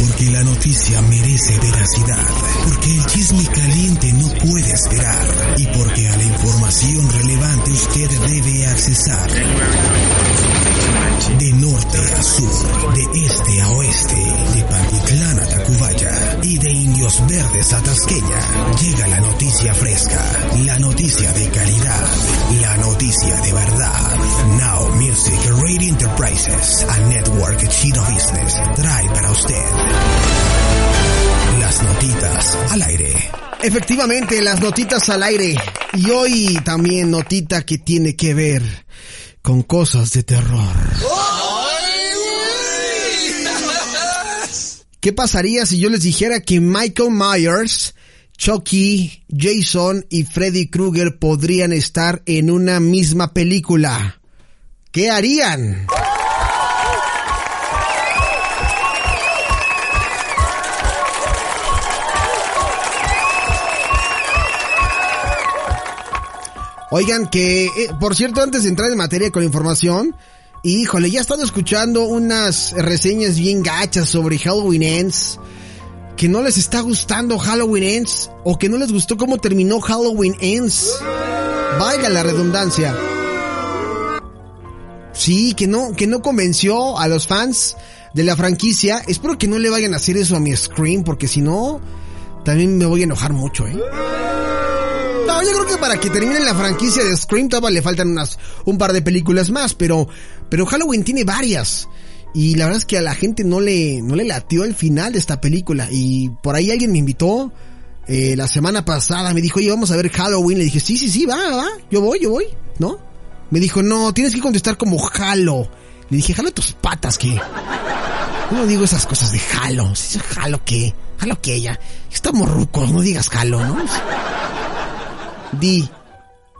Porque la noticia merece veracidad. Porque el chisme caliente no puede esperar. Y porque a la información relevante usted debe accesar. De norte a sur, de este a oeste, de Pantitlán a Tacubaya y de Indios Verdes a Tasqueña, llega la noticia fresca, la noticia de calidad, la noticia de verdad. Radio Enterprises, a network chino business, trae para usted las notitas al aire. Efectivamente, las notitas al aire. Y hoy también notita que tiene que ver con cosas de terror. ¿Qué pasaría si yo les dijera que Michael Myers, Chucky, Jason y Freddy Krueger podrían estar en una misma película? ¿Qué harían? Oigan, que, eh, por cierto, antes de entrar en materia con la información, híjole, ya he estado escuchando unas reseñas bien gachas sobre Halloween Ends. Que no les está gustando Halloween Ends o que no les gustó cómo terminó Halloween Ends. Vaya la redundancia. Sí, que no, que no convenció a los fans de la franquicia. Espero que no le vayan a hacer eso a mi Scream porque si no, también me voy a enojar mucho, ¿eh? No, yo creo que para que termine la franquicia de Scream todavía le faltan unas, un par de películas más, pero, pero Halloween tiene varias. Y la verdad es que a la gente no le, no le latió el final de esta película. Y por ahí alguien me invitó, eh, la semana pasada, me dijo, oye, vamos a ver Halloween. Le dije, sí, sí, sí, va, va, yo voy, yo voy, ¿no? Me dijo, no, tienes que contestar como Halo. Le dije, jalo tus patas, que no digo esas cosas de Halo. ¿Halo qué? ¿Halo qué? Ya, estamos rucos, no digas Halo, ¿no? Di,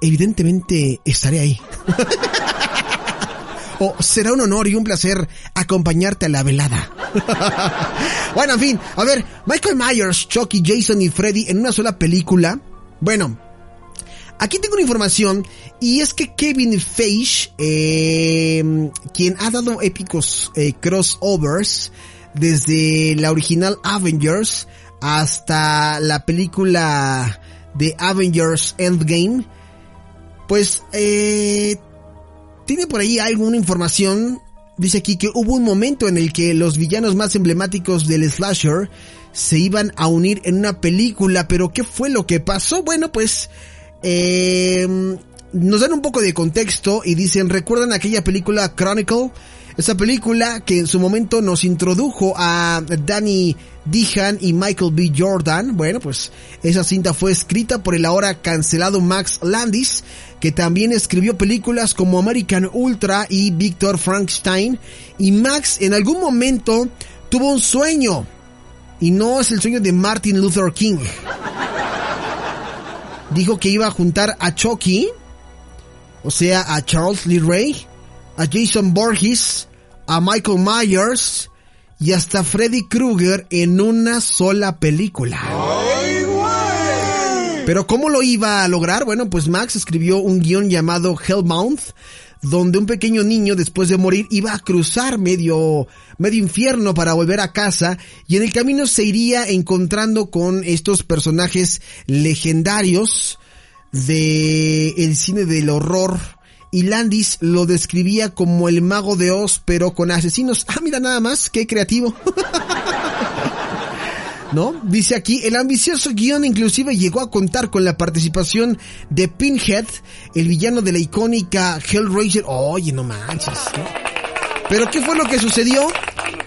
evidentemente estaré ahí. o será un honor y un placer acompañarte a la velada. bueno, en fin, a ver, Michael Myers, Chucky, Jason y Freddy en una sola película. Bueno, aquí tengo una información y es que Kevin Feige, eh, quien ha dado épicos eh, crossovers desde la original Avengers hasta la película de Avengers Endgame, pues eh, tiene por ahí alguna información. Dice aquí que hubo un momento en el que los villanos más emblemáticos del slasher se iban a unir en una película, pero ¿qué fue lo que pasó? Bueno, pues eh, nos dan un poco de contexto y dicen, ¿recuerdan aquella película Chronicle? Esa película que en su momento nos introdujo a Danny Dehan y Michael B. Jordan. Bueno, pues esa cinta fue escrita por el ahora cancelado Max Landis, que también escribió películas como American Ultra y Victor Frankenstein. Y Max en algún momento tuvo un sueño. Y no es el sueño de Martin Luther King. Dijo que iba a juntar a Chucky, o sea, a Charles Lee Ray, a Jason Borges, a Michael Myers y hasta Freddy Krueger en una sola película. Pero ¿cómo lo iba a lograr? Bueno, pues Max escribió un guion llamado Hellmouth, donde un pequeño niño después de morir iba a cruzar medio, medio infierno para volver a casa y en el camino se iría encontrando con estos personajes legendarios de el cine del horror y Landis lo describía como el mago de Oz, pero con asesinos. Ah, mira nada más, qué creativo. ¿No? Dice aquí, el ambicioso guion inclusive llegó a contar con la participación de Pinhead, el villano de la icónica Hellraiser. Oye, no manches. Pero ¿qué fue lo que sucedió?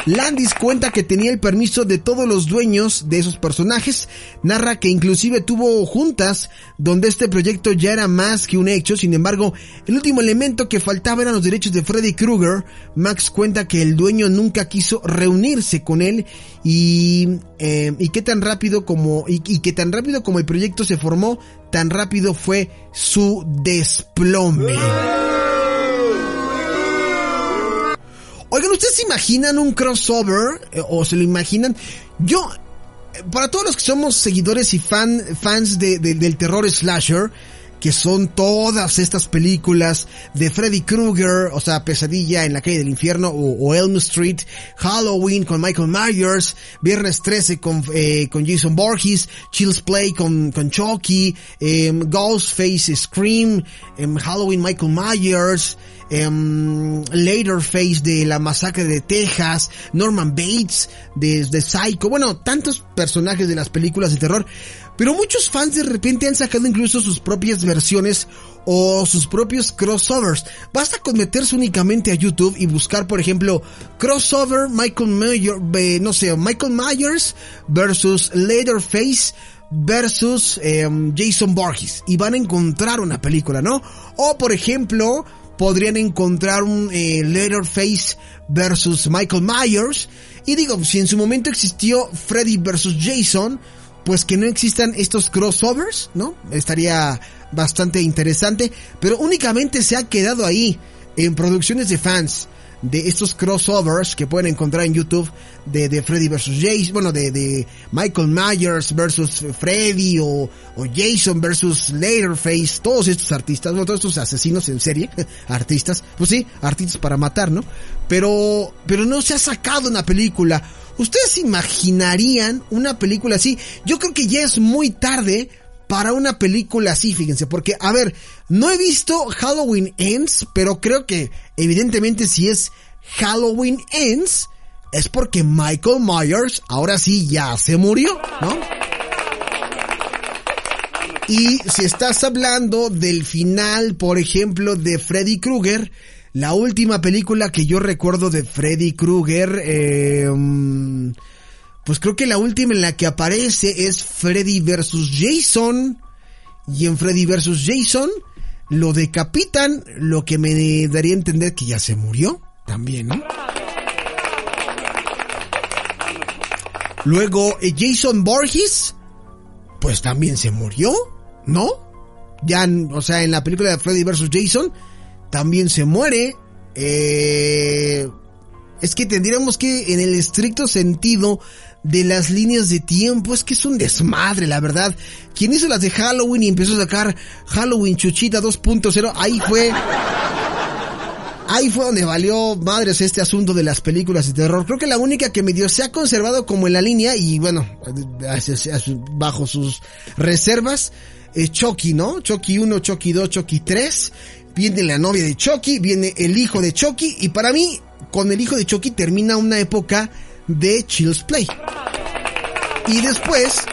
Landis cuenta que tenía el permiso de todos los dueños de esos personajes, narra que inclusive tuvo juntas donde este proyecto ya era más que un hecho, sin embargo, el último elemento que faltaba eran los derechos de Freddy Krueger. Max cuenta que el dueño nunca quiso reunirse con él y, eh, y qué tan rápido como, y, y que tan rápido como el proyecto se formó, tan rápido fue su desplome. ¿Ustedes imaginan un crossover? Eh, ¿O se lo imaginan? Yo, eh, para todos los que somos seguidores y fan, fans de, del terror slasher, que son todas estas películas de Freddy Krueger, o sea, Pesadilla en la calle del infierno, o, Elm Street, Halloween con Michael Myers, Viernes 13 con, eh, con Jason Borges, Chills Play con, con Chucky, eh, Ghostface Scream, eh, Halloween Michael Myers, um, Leatherface de la masacre de Texas, Norman Bates de, de Psycho, bueno, tantos personajes de las películas de terror, pero muchos fans de repente han sacado incluso sus propias versiones o sus propios crossovers. Basta con meterse únicamente a YouTube y buscar, por ejemplo, crossover Michael Myers, eh, no sé, Michael Myers versus Leatherface versus eh, Jason Borges y van a encontrar una película, ¿no? O por ejemplo, podrían encontrar un eh, Leatherface versus Michael Myers y digo, si en su momento existió Freddy versus Jason, pues que no existan estos crossovers, ¿no? Estaría bastante interesante, pero únicamente se ha quedado ahí en producciones de fans de estos crossovers que pueden encontrar en YouTube de, de Freddy versus Jason, bueno, de, de Michael Myers versus Freddy o, o Jason versus Leatherface, todos estos artistas, bueno, todos estos asesinos en serie, artistas, pues sí, artistas para matar, ¿no? Pero, pero no se ha sacado una película ¿Ustedes imaginarían una película así? Yo creo que ya es muy tarde para una película así, fíjense, porque, a ver, no he visto Halloween Ends, pero creo que evidentemente si es Halloween Ends, es porque Michael Myers ahora sí ya se murió, ¿no? Y si estás hablando del final, por ejemplo, de Freddy Krueger, la última película que yo recuerdo de Freddy Krueger, eh, pues creo que la última en la que aparece es Freddy vs. Jason. Y en Freddy vs. Jason lo decapitan, lo que me daría a entender que ya se murió también, ¿no? Luego eh, Jason Borges, pues también se murió, ¿no? Ya, o sea, en la película de Freddy vs. Jason, también se muere. Eh, es que tendríamos que, en el estricto sentido de las líneas de tiempo, es que es un desmadre, la verdad. Quien hizo las de Halloween y empezó a sacar Halloween Chuchita 2.0, ahí fue... Ahí fue donde valió madres este asunto de las películas de terror. Creo que la única que medio se ha conservado como en la línea y bueno, bajo sus reservas, es Chucky, ¿no? Chucky 1, Chucky 2, Chucky 3 viene la novia de Chucky, viene el hijo de Chucky y para mí con el hijo de Chucky termina una época de Child's Play. Y después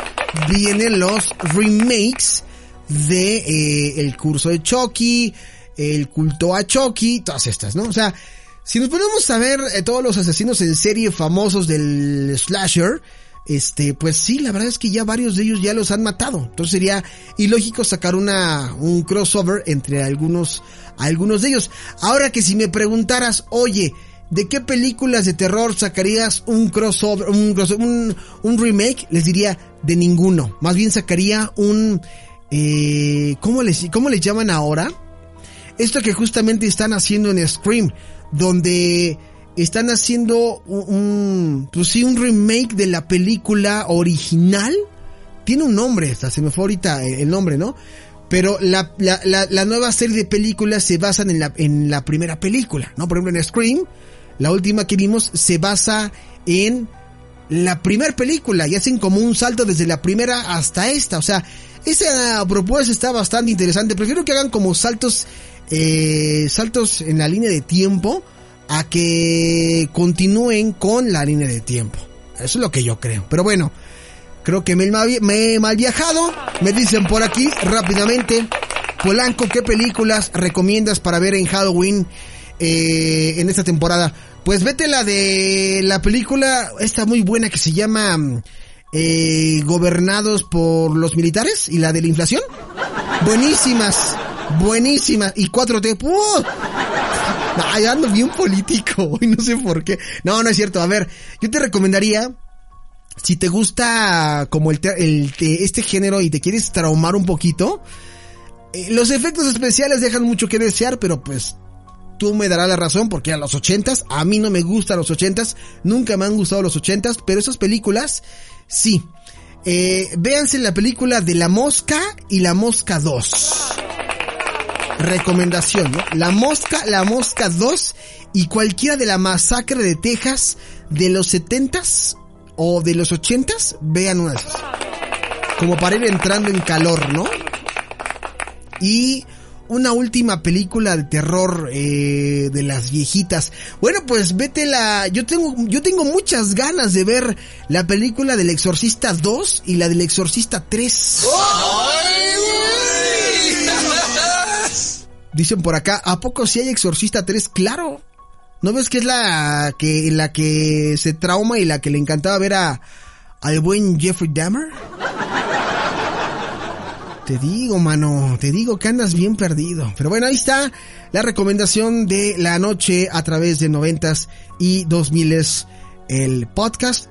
vienen los remakes de eh, el curso de Chucky, el culto a Chucky, todas estas, ¿no? O sea, si nos ponemos a ver eh, todos los asesinos en serie famosos del slasher, este, pues sí, la verdad es que ya varios de ellos ya los han matado. Entonces sería ilógico sacar una, un crossover entre algunos, algunos de ellos. Ahora que si me preguntaras, oye, ¿de qué películas de terror sacarías un crossover, un, un, un remake? Les diría, de ninguno. Más bien sacaría un, eh, ¿cómo les, cómo les llaman ahora? Esto que justamente están haciendo en Scream, donde están haciendo un, pues sí, un remake de la película original. Tiene un nombre, hasta se me fue ahorita el nombre, ¿no? Pero la, la, la, la, nueva serie de películas se basan en la, en la primera película, ¿no? Por ejemplo, en Scream, la última que vimos se basa en la primera película y hacen como un salto desde la primera hasta esta. O sea, esa propuesta está bastante interesante. Prefiero que hagan como saltos, eh, saltos en la línea de tiempo a que continúen con la línea de tiempo. Eso es lo que yo creo. Pero bueno, creo que me, he mal viajado. Me dicen por aquí rápidamente. Polanco, ¿qué películas recomiendas para ver en Halloween eh, en esta temporada? Pues vete la de la película, esta muy buena que se llama eh, Gobernados por los Militares y la de la inflación. Buenísimas, buenísimas. Y 4T, ¡uh! Ay, ando bien político, y no sé por qué. No, no es cierto. A ver, yo te recomendaría, si te gusta como el, el este género y te quieres traumar un poquito, eh, los efectos especiales dejan mucho que desear, pero pues tú me darás la razón porque a los ochentas, a mí no me gustan los ochentas, nunca me han gustado los ochentas, pero esas películas, sí. Eh, véanse la película de La Mosca y La Mosca 2. Recomendación, ¿no? La Mosca, La Mosca 2 y cualquiera de la masacre de Texas de los setentas o de los ochentas, vean una de esas. Como para ir entrando en calor, ¿no? Y una última película de terror eh, de las viejitas. Bueno, pues vete la. Yo tengo, yo tengo muchas ganas de ver la película del Exorcista 2 y la del Exorcista 3. Dicen por acá, ¿a poco si hay Exorcista 3? Claro. ¿No ves que es la que la que se trauma y la que le encantaba ver a al buen Jeffrey Dahmer? Te digo, mano, te digo que andas bien perdido. Pero bueno, ahí está la recomendación de la noche a través de noventas y dos miles el podcast.